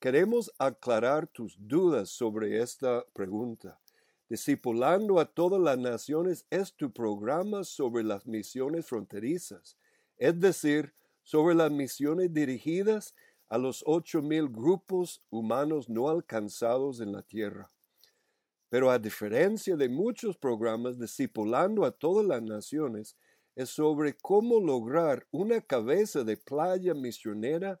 Queremos aclarar tus dudas sobre esta pregunta. Discipulando a todas las naciones es tu programa sobre las misiones fronterizas, es decir, sobre las misiones dirigidas a los ocho mil grupos humanos no alcanzados en la tierra. Pero a diferencia de muchos programas, discipulando a todas las naciones es sobre cómo lograr una cabeza de playa misionera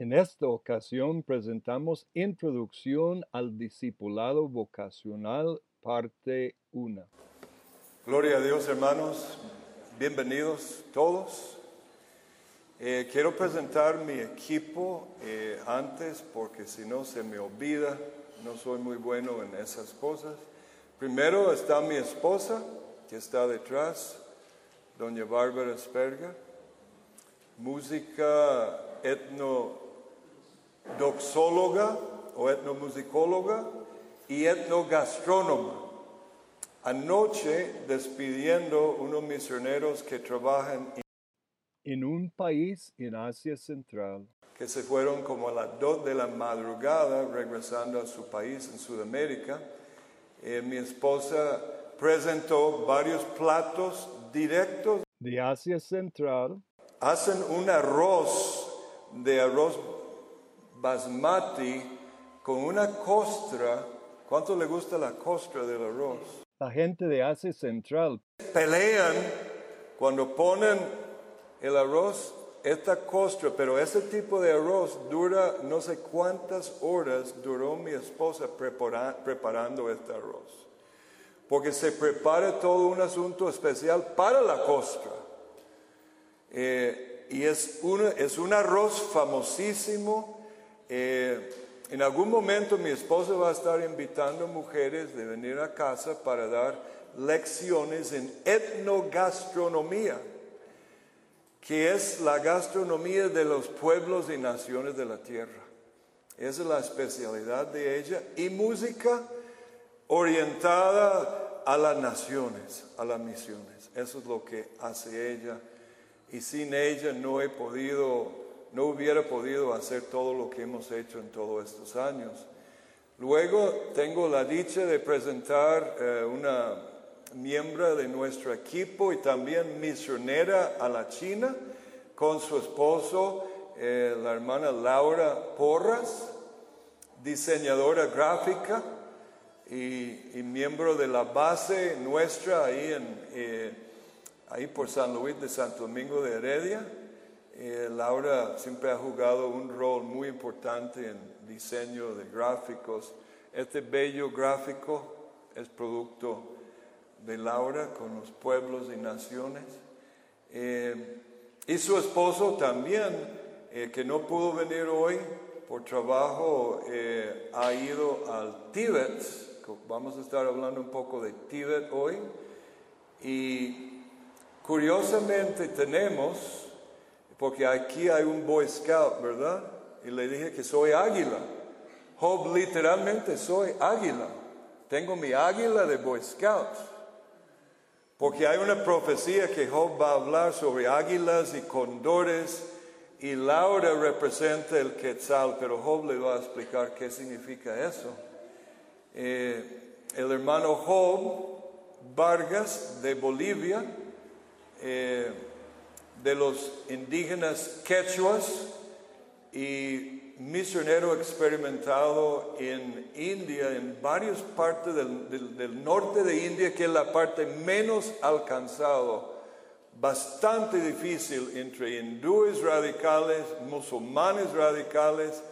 En esta ocasión presentamos Introducción al Discipulado Vocacional, parte 1. Gloria a Dios, hermanos. Bienvenidos todos. Eh, quiero presentar mi equipo eh, antes porque si no se me olvida, no soy muy bueno en esas cosas. Primero está mi esposa, que está detrás, doña Bárbara Sperger. Música etno doxóloga o etnomusicóloga y etnogastrónoma. Anoche despidiendo unos misioneros que trabajan en un país en Asia Central. Que se fueron como a las 2 de la madrugada regresando a su país en Sudamérica. Eh, mi esposa presentó varios platos directos de Asia Central. Hacen un arroz de arroz basmati con una costra. ¿Cuánto le gusta la costra del arroz? La gente de Asia Central pelean cuando ponen el arroz, esta costra, pero ese tipo de arroz dura no sé cuántas horas duró mi esposa preparando este arroz. Porque se prepara todo un asunto especial para la costra. Eh, y es es un arroz famosísimo eh, en algún momento mi esposa va a estar invitando mujeres de venir a casa para dar lecciones en etnogastronomía, que es la gastronomía de los pueblos y naciones de la tierra. Esa es la especialidad de ella. Y música orientada a las naciones, a las misiones. Eso es lo que hace ella. Y sin ella no he podido no hubiera podido hacer todo lo que hemos hecho en todos estos años. Luego tengo la dicha de presentar eh, una miembro de nuestro equipo y también misionera a la China con su esposo, eh, la hermana Laura Porras, diseñadora gráfica y, miembro de la base nuestra ahí, en, eh, ahí por San Luis de Santo Domingo de Heredia. Eh, Laura siempre ha jugado un rol muy importante en diseño de gráficos. Este bello gráfico es producto de Laura con los pueblos y naciones. Eh, y su esposo también, eh, que no pudo venir hoy por trabajo, ha ido al Tíbet. Vamos a estar hablando un poco de Tíbet hoy. Y curiosamente tenemos porque aquí hay un Boy Scout, ¿verdad? Y le dije que soy águila. Job literalmente soy águila. Tengo mi águila de Boy Scouts. Porque hay una profecía que Job va a hablar sobre águilas y condores y Laura representa el quetzal, pero Job le va a explicar qué significa eso. Eh, el hermano Job Vargas de Bolivia, eh, de los indígenas quechuas y misionero experimentado en India, en varias partes del, del norte de India, que es la parte menos alcanzado bastante difícil entre hindúes radicales, musulmanes radicales,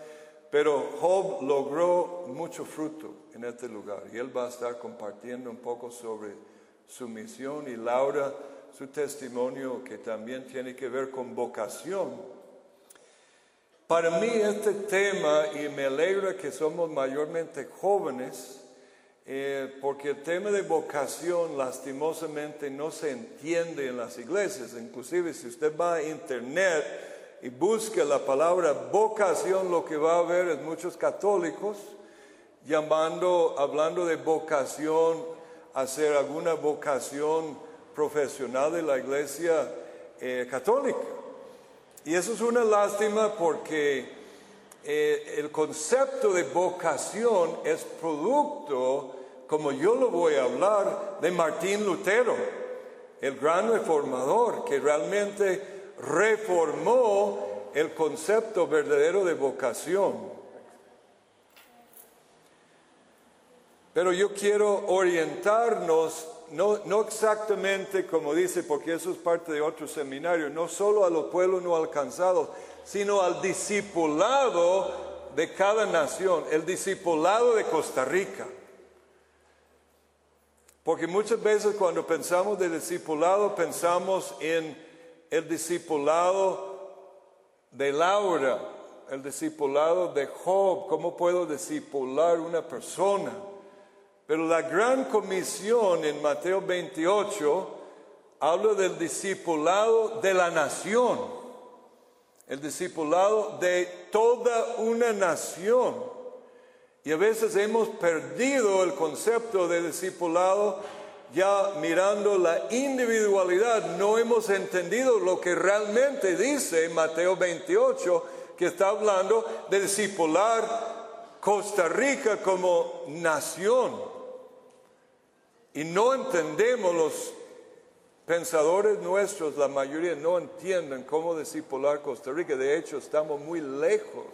pero Job logró mucho fruto en este lugar y él va a estar compartiendo un poco sobre su misión y Laura su testimonio que también tiene que ver con vocación. Para mí este tema, y me alegra que somos mayormente jóvenes, eh, porque el tema de vocación lastimosamente no se entiende en las iglesias. Inclusive si usted va a internet y busca la palabra vocación, lo que va a ver es muchos católicos llamando, hablando de vocación, hacer alguna vocación profesional de la iglesia eh, católica. Y eso es una lástima porque eh, el concepto de vocación es producto como yo lo voy a hablar, de Martín Lutero, el gran reformador que realmente reformó el concepto verdadero de vocación. Pero yo quiero orientarnos, no, no, exactamente como dice, porque eso es parte de otro seminario, no solo a los pueblos no alcanzados, sino al discipulado de cada nación, el discipulado de Costa Rica. Porque muchas veces cuando pensamos de discipulado pensamos en el discipulado de Laura, el discipulado de Job, cómo puedo discipular una persona. Pero la gran comisión en Mateo 28 habla del discipulado de la nación, el discipulado de toda una nación. Y a veces hemos perdido el concepto de discipulado ya mirando la individualidad, no hemos entendido lo que realmente dice Mateo 28, que está hablando de discipular Costa Rica como nación. Y no entendemos los pensadores nuestros, la mayoría no entienden cómo discipular Costa Rica. De hecho, estamos muy lejos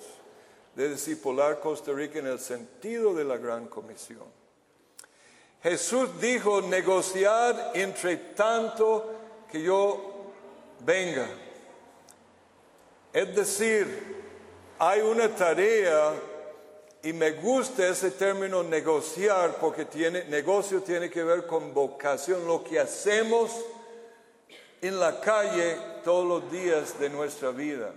de discipular Costa Rica en el sentido de la gran comisión. Jesús dijo, negociar entre tanto que yo venga. Es decir, hay una tarea y me gusta ese término negociar porque tiene, negocio tiene que ver con vocación, lo que hacemos en la calle todos los días de nuestra vida.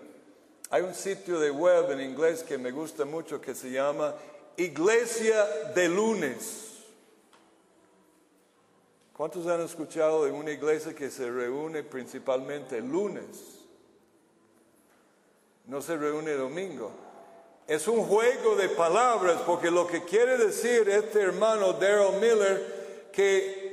Hay un sitio de web en inglés que me gusta mucho que se llama Iglesia de lunes. ¿Cuántos han escuchado de una iglesia que se reúne principalmente lunes? No se reúne domingo. Es un juego de palabras porque lo que quiere decir este hermano Daryl Miller que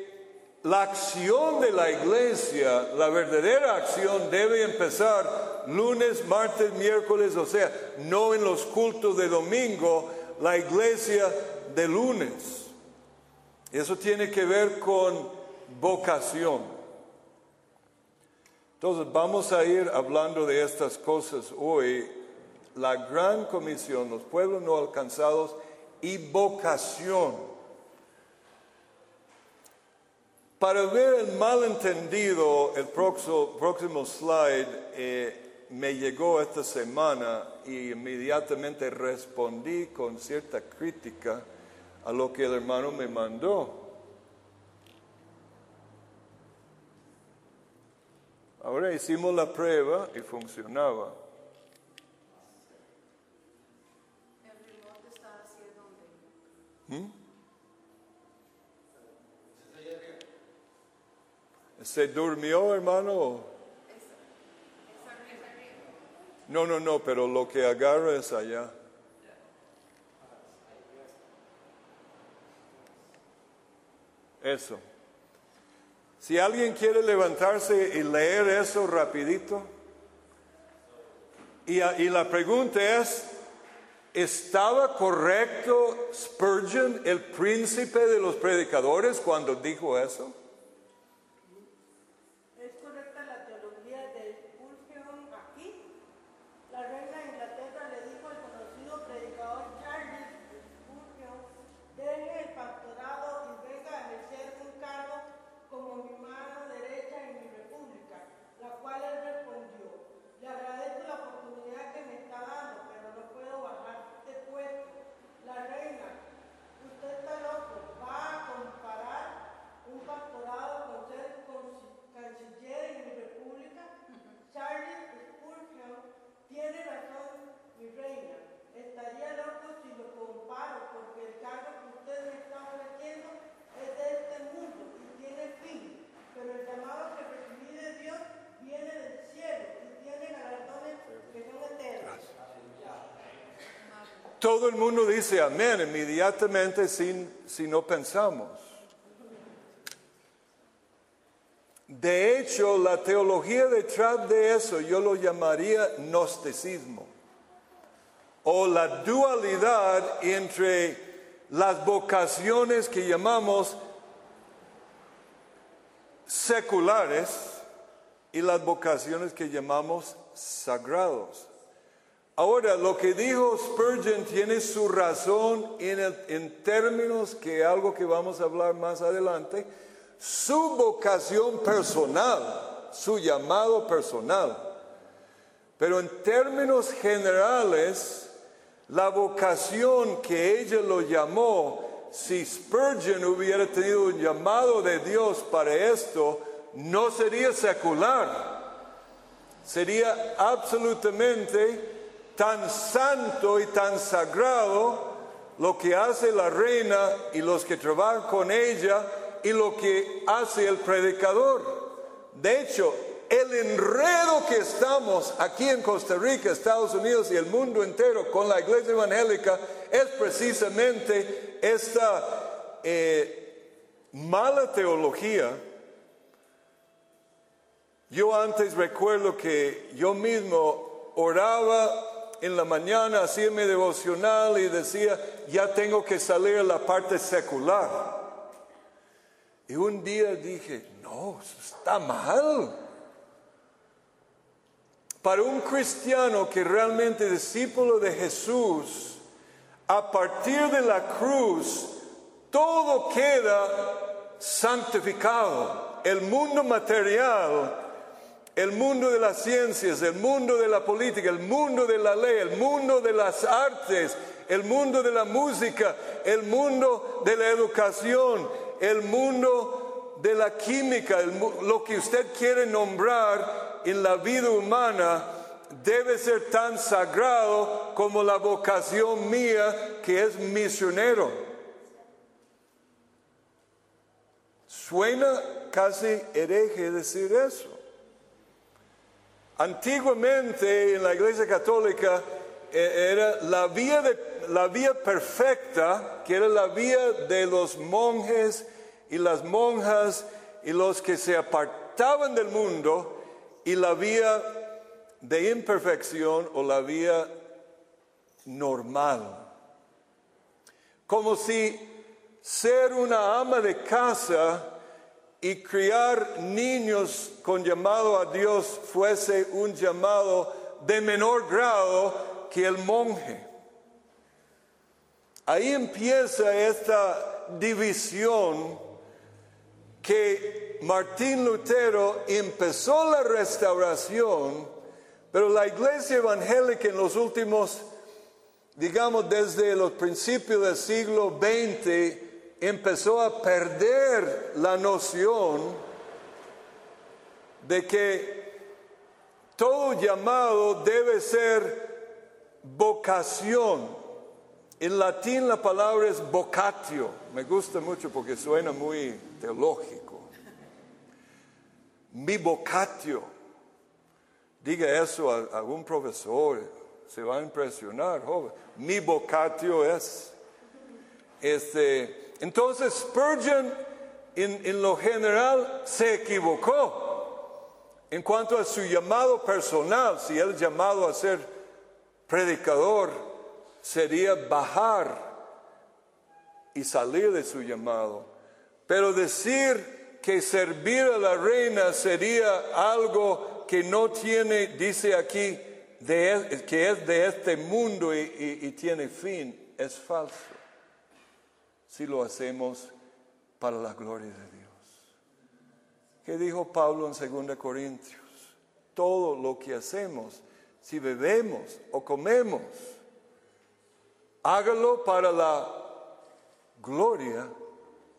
la acción de la iglesia, la verdadera acción debe empezar lunes, martes, miércoles, o sea, no en los cultos de domingo, la iglesia de lunes. Eso tiene que ver con vocación. Entonces vamos a ir hablando de estas cosas hoy. La gran comisión, los pueblos no alcanzados y vocación. Para ver el malentendido, el próximo, slide eh, me llegó esta semana y inmediatamente respondí con cierta crítica a lo que el hermano me mandó. Ahora hicimos la prueba y funcionaba. ¿Se durmió, hermano? No, no, no, pero lo que agarra es allá. Eso. Si alguien quiere levantarse y leer eso rapidito. Y la pregunta es, ¿estaba correcto Spurgeon, el príncipe de los predicadores, cuando dijo eso? Es correcta la teología de Spurgeon aquí. La reina de Inglaterra le dijo al conocido predicador Charles Spurgeon, deje el pastorado y venga a ejercer un cargo como mi mano derecha en mi república, la cual él respondió, le agradezco la oportunidad que me está dando, pero no puedo bajar de puesto. La reina, usted está loco, va a comparar un pastorado con ser consi- canciller en mi república. Charles Spurgeon tiene razón, mi reina. Estaría loco si lo comparo, porque el cargo que usted me está ofreciendo es de este mundo y tiene fin. Pero el llamado que recibí de Dios viene del cielo y tiene galardones que son eternos. Todo el mundo dice amén inmediatamente sin, si no pensamos. De hecho, la teología detrás de eso yo lo llamaría gnosticismo o la dualidad entre las vocaciones que llamamos seculares y las vocaciones que llamamos sagrados. Ahora, lo que dijo Spurgeon tiene su razón en, términos que algo que vamos a hablar más adelante, su vocación personal, su llamado personal. Pero en términos generales, la vocación que ella lo llamó, si Spurgeon hubiera tenido un llamado de Dios para esto, no sería secular sería absolutamente tan santo y tan sagrado lo que hace la reina y los que trabajan con ella y lo que hace el predicador. De hecho, el enredo que estamos aquí en Costa Rica, Estados Unidos y el mundo entero con la iglesia evangélica es precisamente esta eh, mala teología yo antes recuerdo que yo mismo oraba en la mañana, hacía mi devocional y decía, ya tengo que salir a la parte secular. Y un día dije, no, eso está mal. Para un cristiano que realmente es discípulo de Jesús, a partir de la cruz, todo queda santificado. El mundo material el mundo de las ciencias, el mundo de la política, el mundo de la ley, el mundo de las artes, el mundo de la música, el mundo de la educación, el mundo de la química, lo que usted quiere nombrar en la vida humana debe ser tan sagrado como la vocación mía que es misionero. Suena casi hereje decir eso. Antiguamente en la Iglesia Católica eh, era la vía, de- la vía perfecta, que era la vía de los monjes y las monjas y los que se apartaban del mundo, y la vía de imperfección o la vía normal. Como si ser una ama de casa y criar niños con llamado a Dios fuese un llamado de menor grado que el monje. Ahí empieza esta división que Martín Lutero empezó la restauración, pero la iglesia evangélica en los últimos, digamos desde los principios del siglo XX, empezó a perder la noción de que todo llamado debe ser vocación. En latín la palabra es vocatio. Me gusta mucho porque suena muy teológico. Mi vocatio. diga eso a algún profesor, se va a impresionar, joven. Mi vocatio es. Este, entonces Spurgeon en, en lo general se equivocó en cuanto a su llamado personal, si él llamado a ser predicador sería bajar y salir de su llamado. Pero decir que servir a la reina sería algo que no tiene, dice aquí, que es de este mundo y, tiene fin, es falso. Si lo hacemos para la gloria de Dios. ¿Qué dijo Pablo en 2 Corintios? Todo lo que hacemos, si bebemos o comemos, hágalo para la gloria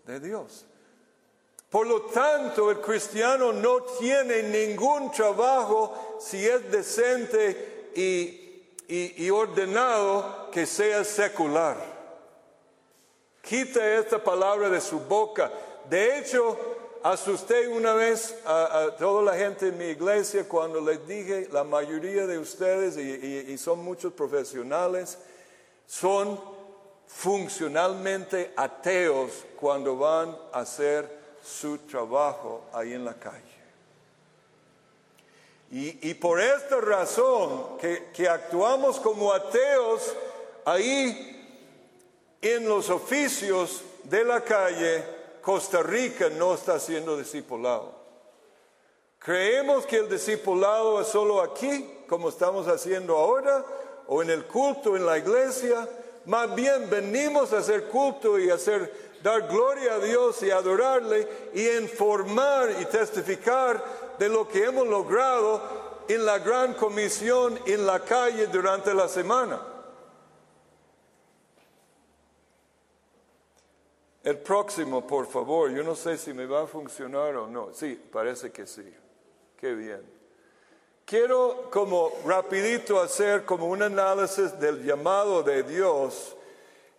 de Dios. Por lo tanto, el cristiano no tiene ningún trabajo si es decente y, ordenado que sea secular. Quita esta palabra de su boca. De hecho, asusté una vez a, toda la gente en mi iglesia cuando les dije, la mayoría de ustedes, y son muchos profesionales, son funcionalmente ateos cuando van a hacer su trabajo ahí en la calle. Y, por esta razón que, que actuamos como ateos ahí en los oficios de la calle, Costa Rica no está siendo discipulado. Creemos que el discipulado es solo aquí, como estamos haciendo ahora, o en el culto en la iglesia. Más bien venimos a hacer culto y a hacer dar gloria a Dios y adorarle y informar y testificar de lo que hemos logrado en la gran comisión en la calle durante la semana. El próximo, por favor, yo no sé si me va a funcionar o no. Sí, parece que sí. Qué bien. Quiero como rapidito hacer como un análisis del llamado de Dios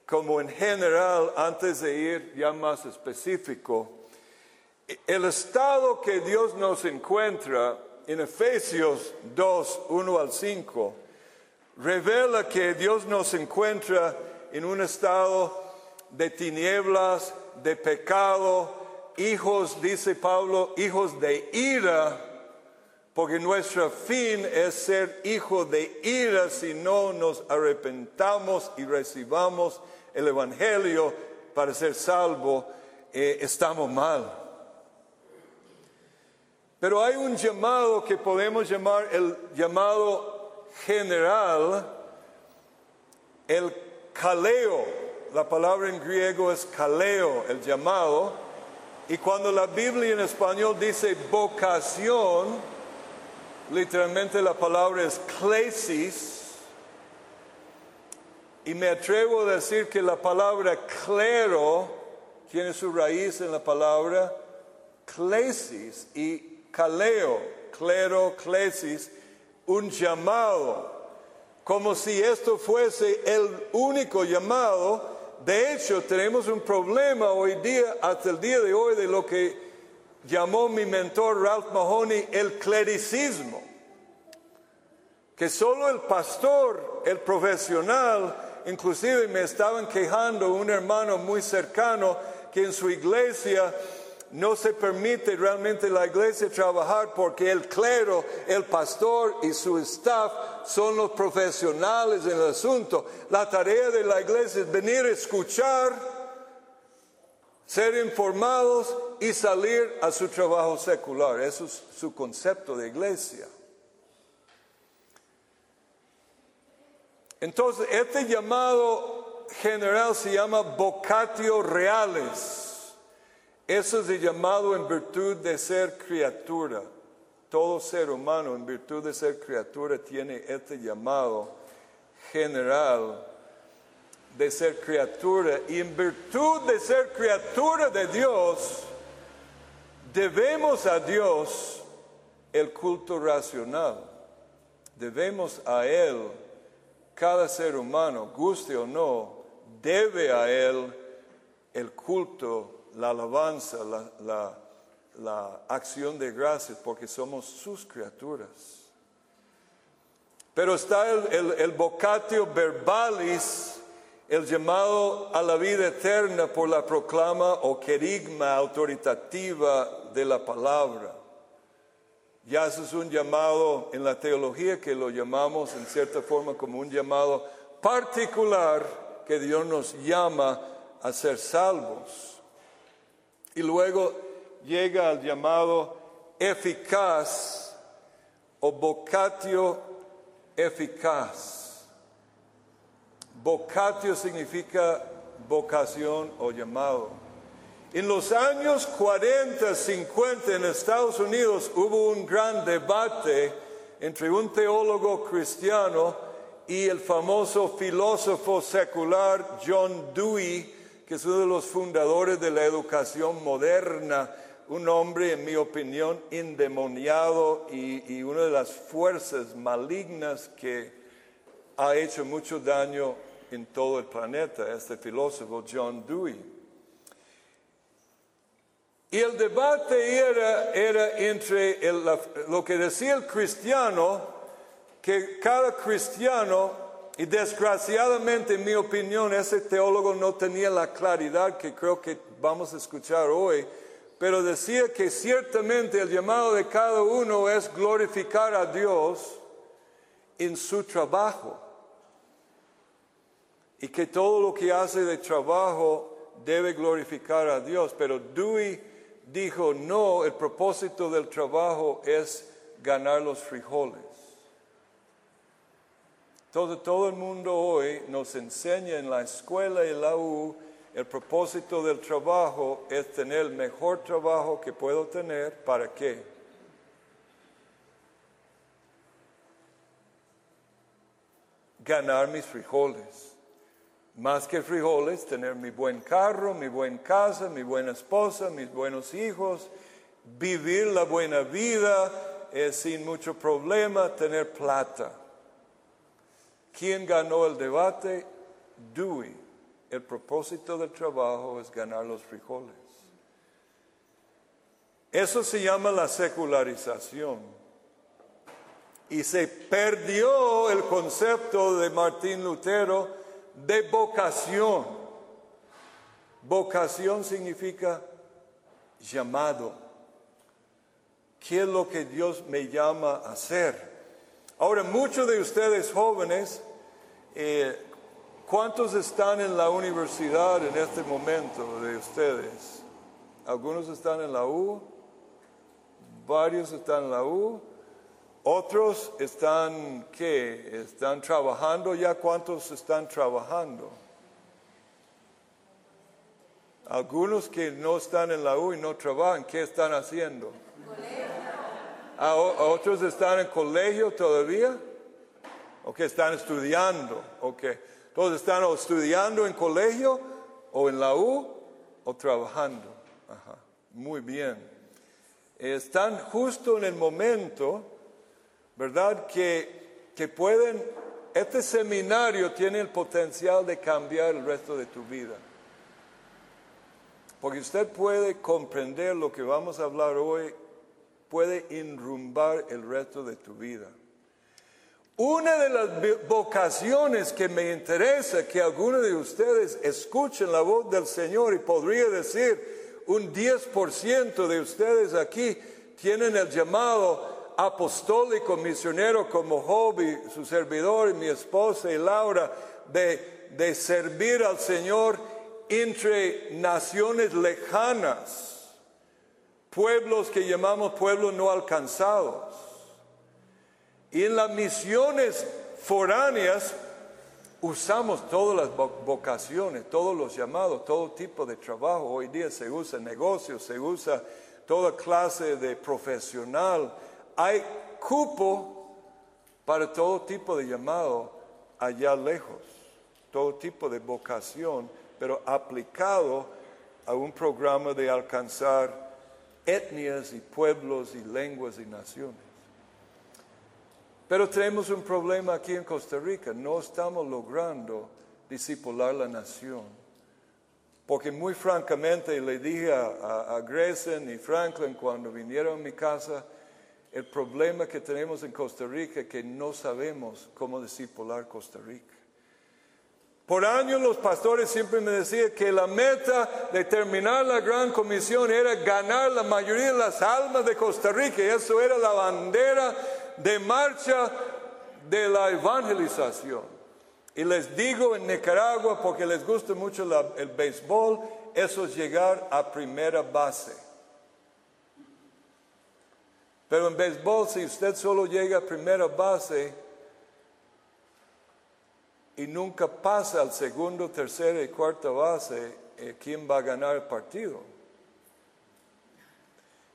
como en general, antes de ir ya más específico, el estado que Dios nos encuentra en Efesios 2, 1 al 5, revela que Dios nos encuentra en un estado de tinieblas, de pecado, hijos, dice Pablo, hijos de ira, porque nuestro fin es ser hijos de ira si no nos arrepentamos y recibamos el Evangelio para ser salvo, eh, estamos mal. Pero hay un llamado que podemos llamar el llamado general, el kaleo. La palabra en griego es kaleo, el llamado. Y cuando la Biblia en español dice vocación, literalmente la palabra es klesis, y me atrevo a decir que la palabra clero tiene su raíz en la palabra clesis y caleo, clero, clesis, un llamado, como si esto fuese el único llamado. De hecho, tenemos un problema hoy día, hasta el día de hoy, de lo que llamó mi mentor Ralph Mahoney el clericismo, que solo el pastor, el profesional, inclusive me estaban quejando un hermano muy cercano que en su iglesia no se permite realmente la iglesia trabajar porque el clero, el pastor y su staff son los profesionales en el asunto. La tarea de la iglesia es venir a escuchar, ser informados y salir a su trabajo secular. Eso es su concepto de iglesia. Entonces, este llamado general se llama vocatio reales. Eso es el llamado en virtud de ser criatura. Todo ser humano en virtud de ser criatura tiene este llamado general de ser criatura. Y en virtud de ser criatura de Dios, debemos a Dios el culto racional. Debemos a Él cada ser humano, guste o no, debe a Él el culto, la alabanza, la, acción de gracias, porque somos sus criaturas. Pero está el, el, el vocatio verbalis, el llamado a la vida eterna por la proclama o querigma autoritativa de la palabra. Ya eso es un llamado en la teología que lo llamamos en cierta forma como un llamado particular que Dios nos llama a ser salvos. Y luego llega al llamado eficaz o vocatio eficaz. Vocatio significa vocación o llamado. En los años 40, 50 en Estados Unidos hubo un gran debate entre un teólogo cristiano y el famoso filósofo secular John Dewey, que es uno de los fundadores de la educación moderna, un hombre, en mi opinión, endemoniado y, y una de las fuerzas malignas que ha hecho mucho daño en todo el planeta, este filósofo John Dewey. Y el debate era, era entre el- lo que decía el cristiano, que cada cristiano, y desgraciadamente en mi opinión ese teólogo no tenía la claridad que creo que vamos a escuchar hoy, pero decía que ciertamente el llamado de cada uno es glorificar a Dios en su trabajo y que todo lo que hace de trabajo debe glorificar a Dios. Pero Dewey dijo, no, el propósito del trabajo es ganar los frijoles. Todo, el mundo hoy nos enseña en la escuela y la U, el propósito del trabajo es tener el mejor trabajo que puedo tener. ¿Para qué? Ganar mis frijoles. Más que frijoles, tener mi buen carro, mi buena casa, mi buena esposa, mis buenos hijos, vivir la buena vida eh, sin mucho problema, tener plata. ¿Quién ganó el debate? Dewey. El propósito del trabajo es ganar los frijoles. Eso se llama la secularización. Y se perdió el concepto de Martín Lutero de vocación. Vocación significa llamado. ¿Qué es lo que Dios me llama a hacer? Ahora, muchos de ustedes jóvenes, eh, ¿cuántos están en la universidad en este momento de ustedes? Algunos están en la U, varios están en la U, otros están, ¿qué? Están trabajando ya, ¿cuántos están trabajando? Algunos que no están en la U y no trabajan, ¿qué están haciendo? ¿A, o- a otros están en colegio todavía? ¿O que están estudiando? ¿O que todos están estudiando en colegio o en la U o trabajando? Ajá, muy bien. Están justo en el momento, ¿verdad? Que, que pueden, este seminario tiene el potencial de cambiar el resto de tu vida. Porque usted puede comprender lo que vamos a hablar hoy, puede enrumbar el resto de tu vida. Una de las vocaciones que me interesa que algunos de ustedes escuchen la voz del Señor y podría decir un 10% de ustedes aquí tienen el llamado apostólico misionero como hobby, su servidor mi esposa y Laura, de, de servir al Señor entre naciones lejanas, pueblos que llamamos pueblos no alcanzados. Y en las misiones foráneas usamos todas las vo- vocaciones, todos los llamados, todo tipo de trabajo. Hoy día se usa negocios, se usa toda clase de profesional. Hay cupo para todo tipo de llamado allá lejos, todo tipo de vocación, pero aplicado a un programa de alcanzar etnias y pueblos y lenguas y naciones. Pero tenemos un problema aquí en Costa Rica. No estamos logrando discipular la nación. Porque muy francamente le dije a, a, a y Franklin cuando vinieron a mi casa, el problema que tenemos en Costa Rica es que no sabemos cómo discipular Costa Rica. Por años los pastores siempre me decían que la meta de terminar la gran comisión era ganar la mayoría de las almas de Costa Rica y eso era la bandera de marcha de la evangelización. Y les digo en Nicaragua, porque les gusta mucho el béisbol, eso es llegar a primera base. Pero en béisbol, si usted solo llega a primera base, y nunca pasa al segundo, tercera y cuarta base, eh, ¿quién va a ganar el partido?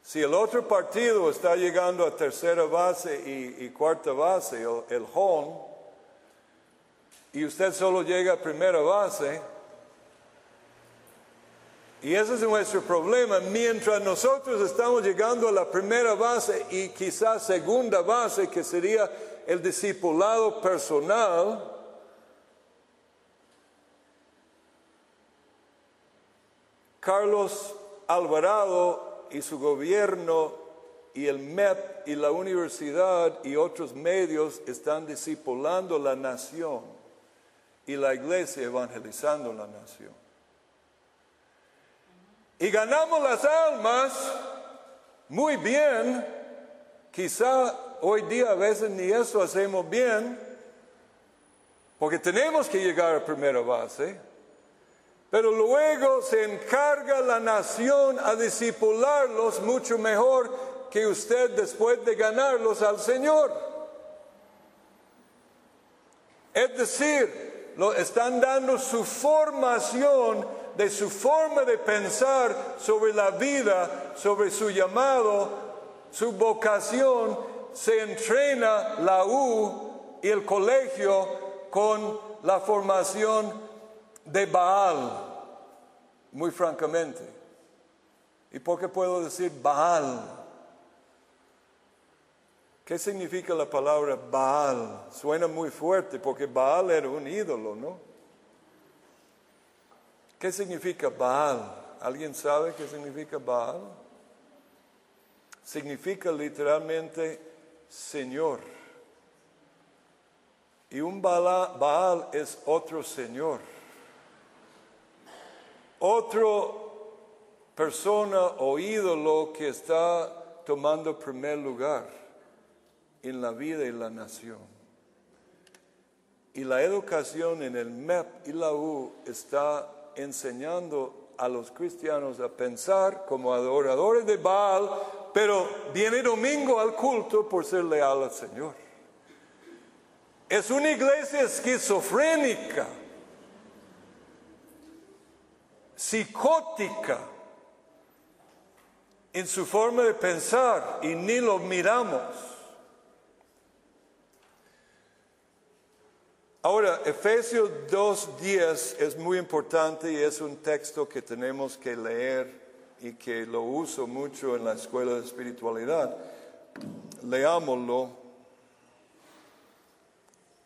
Si el otro partido está llegando a tercera base y, cuarta base, el, el home, y usted solo llega a primera base, y ese es nuestro problema. Mientras nosotros estamos llegando a la primera base y quizás segunda base, que sería el discipulado personal, Carlos Alvarado y su gobierno y el MEP y la universidad y otros medios están discipulando la nación y la iglesia evangelizando la nación. Y ganamos las almas muy bien, quizá hoy día a veces ni eso hacemos bien, porque tenemos que llegar a primera base. Pero luego se encarga la nación a discipularlos mucho mejor que usted después de ganarlos al Señor. Es decir, lo están dando su formación de su forma de pensar sobre la vida, sobre su llamado, su vocación, se entrena la U y el colegio con la formación de Baal, muy francamente. ¿Y por qué puedo decir Baal? ¿Qué significa la palabra Baal? Suena muy fuerte porque Baal era un ídolo, ¿no? ¿Qué significa Baal? ¿Alguien sabe qué significa Baal? Significa literalmente Señor. Y un Baal es otro Señor. Otro persona o ídolo que está tomando primer lugar en la vida y la nación. Y la educación en el MEP y la U está enseñando a los cristianos a pensar como adoradores de Baal, pero viene domingo al culto por ser leal al Señor. Es una iglesia esquizofrénica psicótica en su forma de pensar y ni lo miramos. Ahora, Efesios 2.10 es muy importante y es un texto que tenemos que leer y que lo uso mucho en la escuela de espiritualidad. Leámoslo.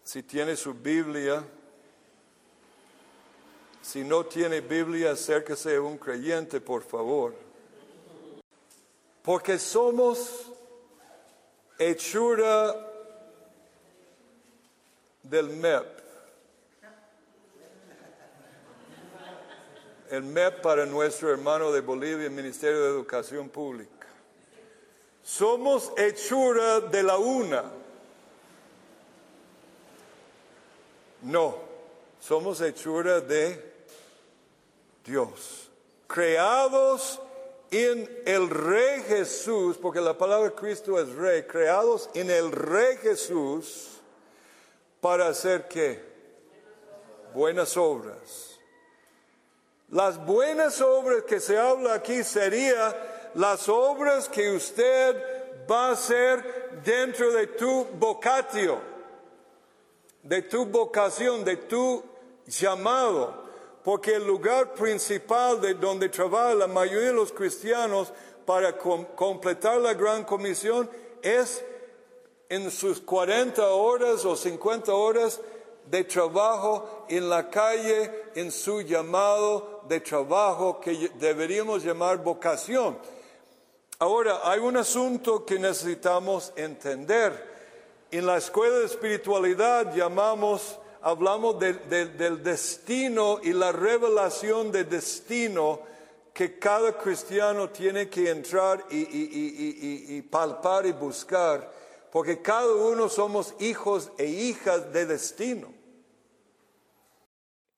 Si tiene su Biblia, si no tiene Biblia, acérquese a un creyente, por favor. Porque somos hechura del MEP. El MEP para nuestro hermano de Bolivia, el Ministerio de Educación Pública. Somos hechura de la una. No, somos hechura de Dios, creados en el Rey Jesús, porque la palabra Cristo es Rey, creados en el Rey Jesús para hacer qué? Buenas obras. Las buenas obras que se habla aquí serían las obras que usted va a hacer dentro de tu vocatio, de tu vocación, de tu llamado porque el lugar principal de donde trabaja la mayoría de los cristianos para completar la gran comisión es en sus 40 horas o 50 horas de trabajo en la calle, en su llamado de trabajo que deberíamos llamar vocación. Ahora, hay un asunto que necesitamos entender. En la escuela de espiritualidad llamamos, hablamos de- de- del destino y la revelación de destino que cada cristiano tiene que entrar y palpar y buscar, porque cada uno somos hijos e hijas de destino.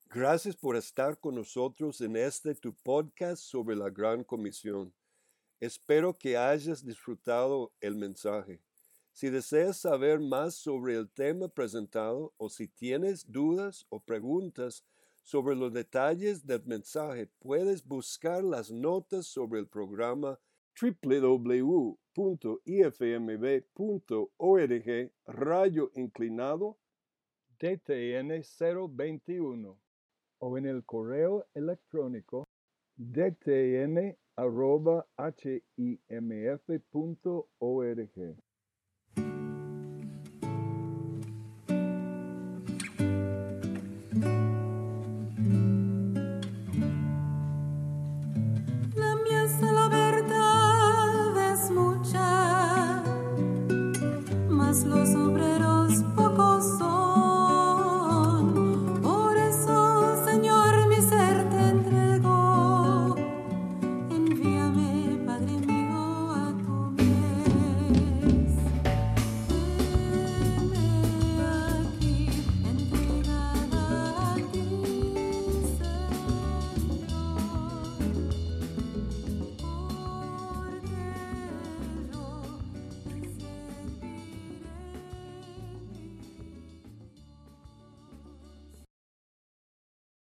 Gracias por estar con nosotros en este tu podcast sobre la Gran Comisión. Espero que hayas disfrutado el mensaje. Si deseas saber más sobre el tema presentado o si tienes dudas o preguntas sobre los detalles del mensaje, puedes buscar las notas sobre el programa www.ifmb.org rayo inclinado DTN 021 o en el correo electrónico dtn arroba himf.org.